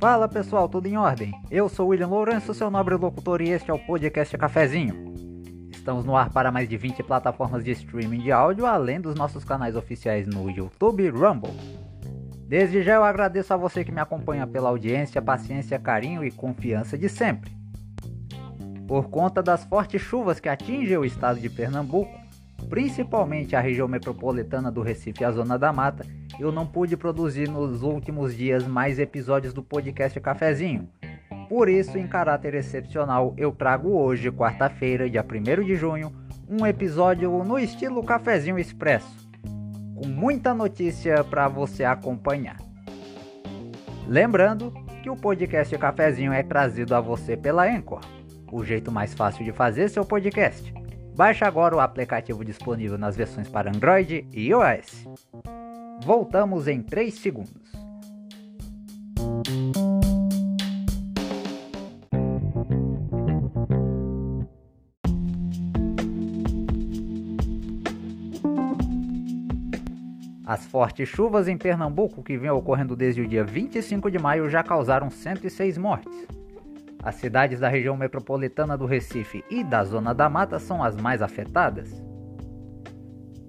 Fala pessoal, tudo em ordem? Eu sou William Lourenço, seu nobre locutor, e este é o podcast Cafezinho. Estamos no ar para mais de 20 plataformas de streaming de áudio, além dos nossos canais oficiais no YouTube Rumble. Desde já eu agradeço a você que me acompanha pela audiência, paciência, carinho e confiança de sempre. Por conta das fortes chuvas que atingem o estado de Pernambuco, principalmente a região metropolitana do Recife e a Zona da Mata, eu não pude produzir nos últimos dias mais episódios do podcast Cafezinho. Por isso, em caráter excepcional, eu trago hoje, quarta-feira, dia 1 de junho, um episódio no estilo Cafezinho Expresso, com muita notícia para você acompanhar. Lembrando que o podcast Cafezinho é trazido a você pela Anchor, o jeito mais fácil de fazer seu podcast. Baixe agora o aplicativo disponível nas versões para Android e iOS. Voltamos em 3 segundos. As fortes chuvas em Pernambuco, que vêm ocorrendo desde o dia 25 de maio, já causaram 106 mortes. As cidades da região metropolitana do Recife e da Zona da Mata são as mais afetadas.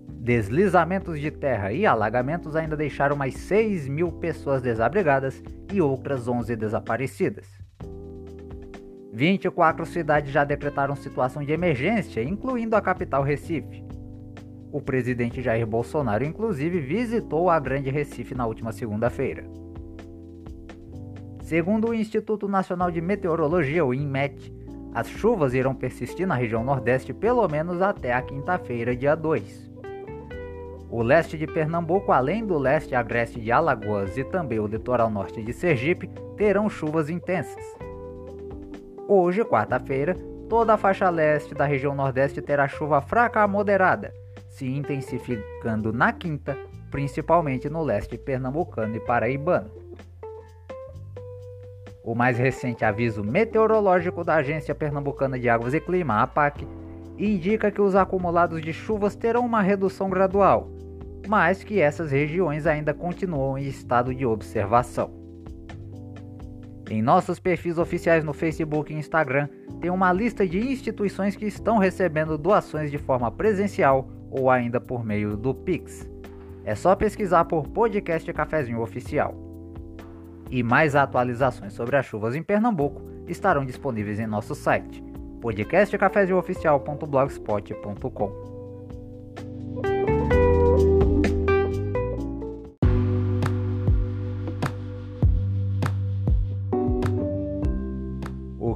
Deslizamentos de terra e alagamentos ainda deixaram mais 6 mil pessoas desabrigadas e outras 11 desaparecidas. 24 cidades já decretaram situação de emergência, incluindo a capital Recife. O presidente Jair Bolsonaro, inclusive, visitou a Grande Recife na última segunda-feira. Segundo o Instituto Nacional de Meteorologia, o INMET, as chuvas irão persistir na região Nordeste pelo menos até a quinta-feira, dia 2. O leste de Pernambuco, além do leste agreste de Alagoas e também o litoral norte de Sergipe, terão chuvas intensas. Hoje, quarta-feira, toda a faixa leste da região Nordeste terá chuva fraca a moderada, se intensificando na quinta, principalmente no leste pernambucano e paraibano. O mais recente aviso meteorológico da Agência Pernambucana de Águas e Clima, APAC, indica que os acumulados de chuvas terão uma redução gradual, mas que essas regiões ainda continuam em estado de observação. Em nossos perfis oficiais no Facebook e Instagram, tem uma lista de instituições que estão recebendo doações de forma presencial ou ainda por meio do Pix. É só pesquisar por Podcast Cafezinho Oficial. E mais atualizações sobre as chuvas em Pernambuco estarão disponíveis em nosso site podcastcafezinhooficial.blogspot.com.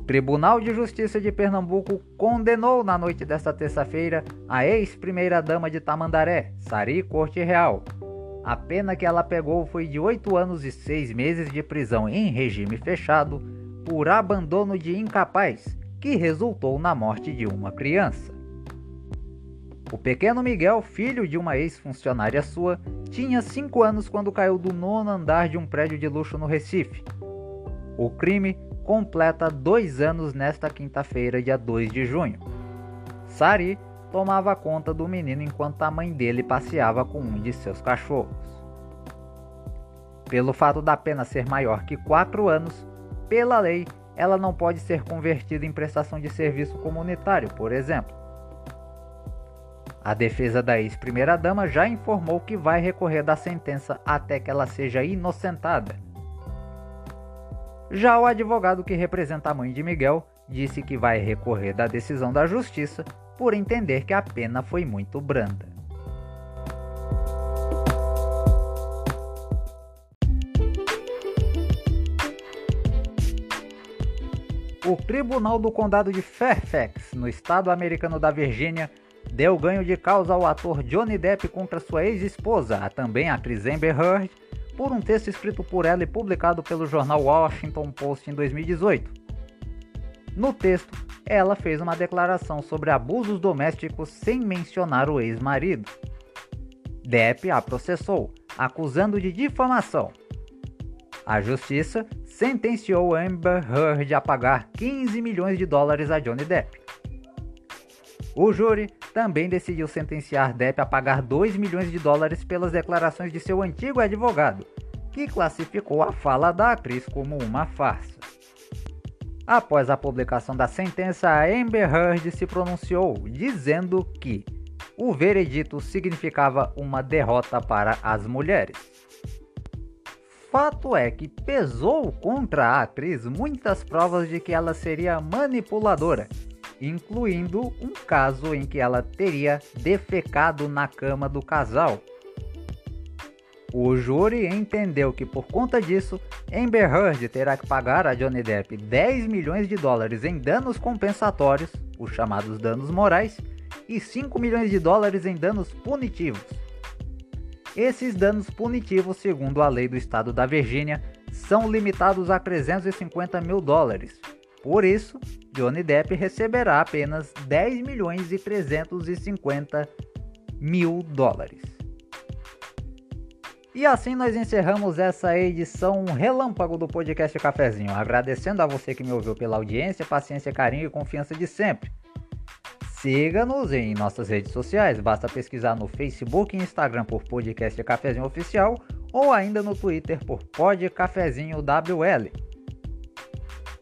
Tribunal de Justiça de Pernambuco condenou na noite desta terça-feira a ex-primeira-dama de Tamandaré, Sari Corte Real. A pena que ela pegou foi de 8 anos e 6 meses de prisão em regime fechado por abandono de incapaz, que resultou na morte de uma criança. O pequeno Miguel, filho de uma ex-funcionária sua, tinha 5 anos quando caiu do nono andar de um prédio de luxo no Recife. O crime completa dois anos nesta quinta-feira, dia 2 de junho. Sari tomava conta do menino enquanto a mãe dele passeava com um de seus cachorros. Pelo fato da pena ser maior que 4 anos, pela lei, ela não pode ser convertida em prestação de serviço comunitário, por exemplo. A defesa da ex-primeira-dama já informou que vai recorrer da sentença até que ela seja inocentada. Já o advogado que representa a mãe de Miguel disse que vai recorrer da decisão da justiça por entender que a pena foi muito branda. O Tribunal do Condado de Fairfax, no estado americano da Virgínia, deu ganho de causa ao ator Johnny Depp contra sua ex-esposa, a também atriz Amber Heard, por um texto escrito por ela e publicado pelo jornal Washington Post em 2018. No texto, ela fez uma declaração sobre abusos domésticos sem mencionar o ex-marido. Depp a processou, acusando de difamação. A justiça sentenciou Amber Heard a pagar 15 milhões de dólares a Johnny Depp. O júri também decidiu sentenciar Depp a pagar 2 milhões de dólares pelas declarações de seu antigo advogado, que classificou a fala da atriz como uma farsa. Após a publicação da sentença, Amber Heard se pronunciou, dizendo que o veredito significava uma derrota para as mulheres. Fato é que pesou contra a atriz muitas provas de que ela seria manipuladora, incluindo um caso em que ela teria defecado na cama do casal. O júri entendeu que por conta disso, Amber Heard terá que pagar a Johnny Depp 10 milhões de dólares em danos compensatórios, os chamados danos morais, e 5 milhões de dólares em danos punitivos. Esses danos punitivos, segundo a lei do estado da Virgínia, são limitados a 350 mil dólares. Por isso, Johnny Depp receberá apenas 10 milhões e 350 mil dólares. E assim nós encerramos essa edição relâmpago do podcast Cafezinho, agradecendo a você que me ouviu pela audiência, paciência, carinho e confiança de sempre. Siga-nos em nossas redes sociais, basta pesquisar no Facebook e Instagram por Podcast Cafezinho Oficial ou ainda no Twitter por Pod Cafezinho WL.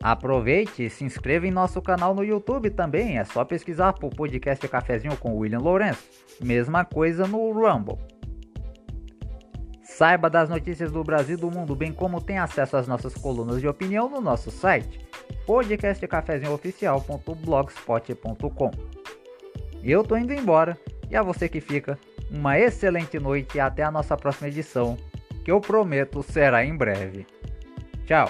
Aproveite e se inscreva em nosso canal no YouTube também, é só pesquisar por Podcast Cafezinho com William Lourenço. Mesma coisa no Rumble. Saiba das notícias do Brasil e do mundo, bem como tem acesso às nossas colunas de opinião no nosso site podcastcafezinhooficial.blogspot.com. Eu tô indo embora e a você que fica, uma excelente noite e até a nossa próxima edição, que eu prometo será em breve. Tchau!